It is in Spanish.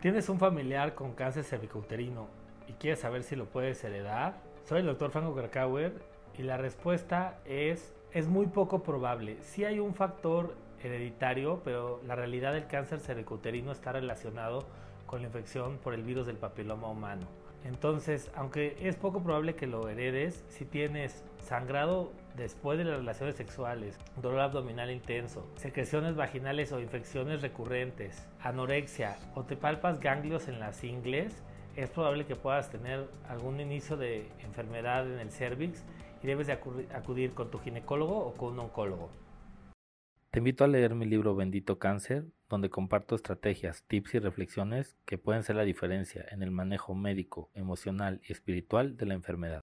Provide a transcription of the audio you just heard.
¿Tienes un familiar con cáncer cervicouterino y quieres saber si lo puedes heredar? Soy el doctor Franco Krakauer y la respuesta es es muy poco probable. Sí hay un factor hereditario, pero la realidad del cáncer cervicouterino está relacionado con la infección por el virus del papiloma humano. Entonces, aunque es poco probable que lo heredes, si tienes sangrado después de las relaciones sexuales, dolor abdominal intenso, secreciones vaginales o infecciones recurrentes, anorexia o te palpas ganglios en las ingles, es probable que puedas tener algún inicio de enfermedad en el cervix y debes de acudir con tu ginecólogo o con un oncólogo. Te invito a leer mi libro Bendito Cáncer, donde comparto estrategias, tips y reflexiones que pueden ser la diferencia en el manejo médico, emocional y espiritual de la enfermedad.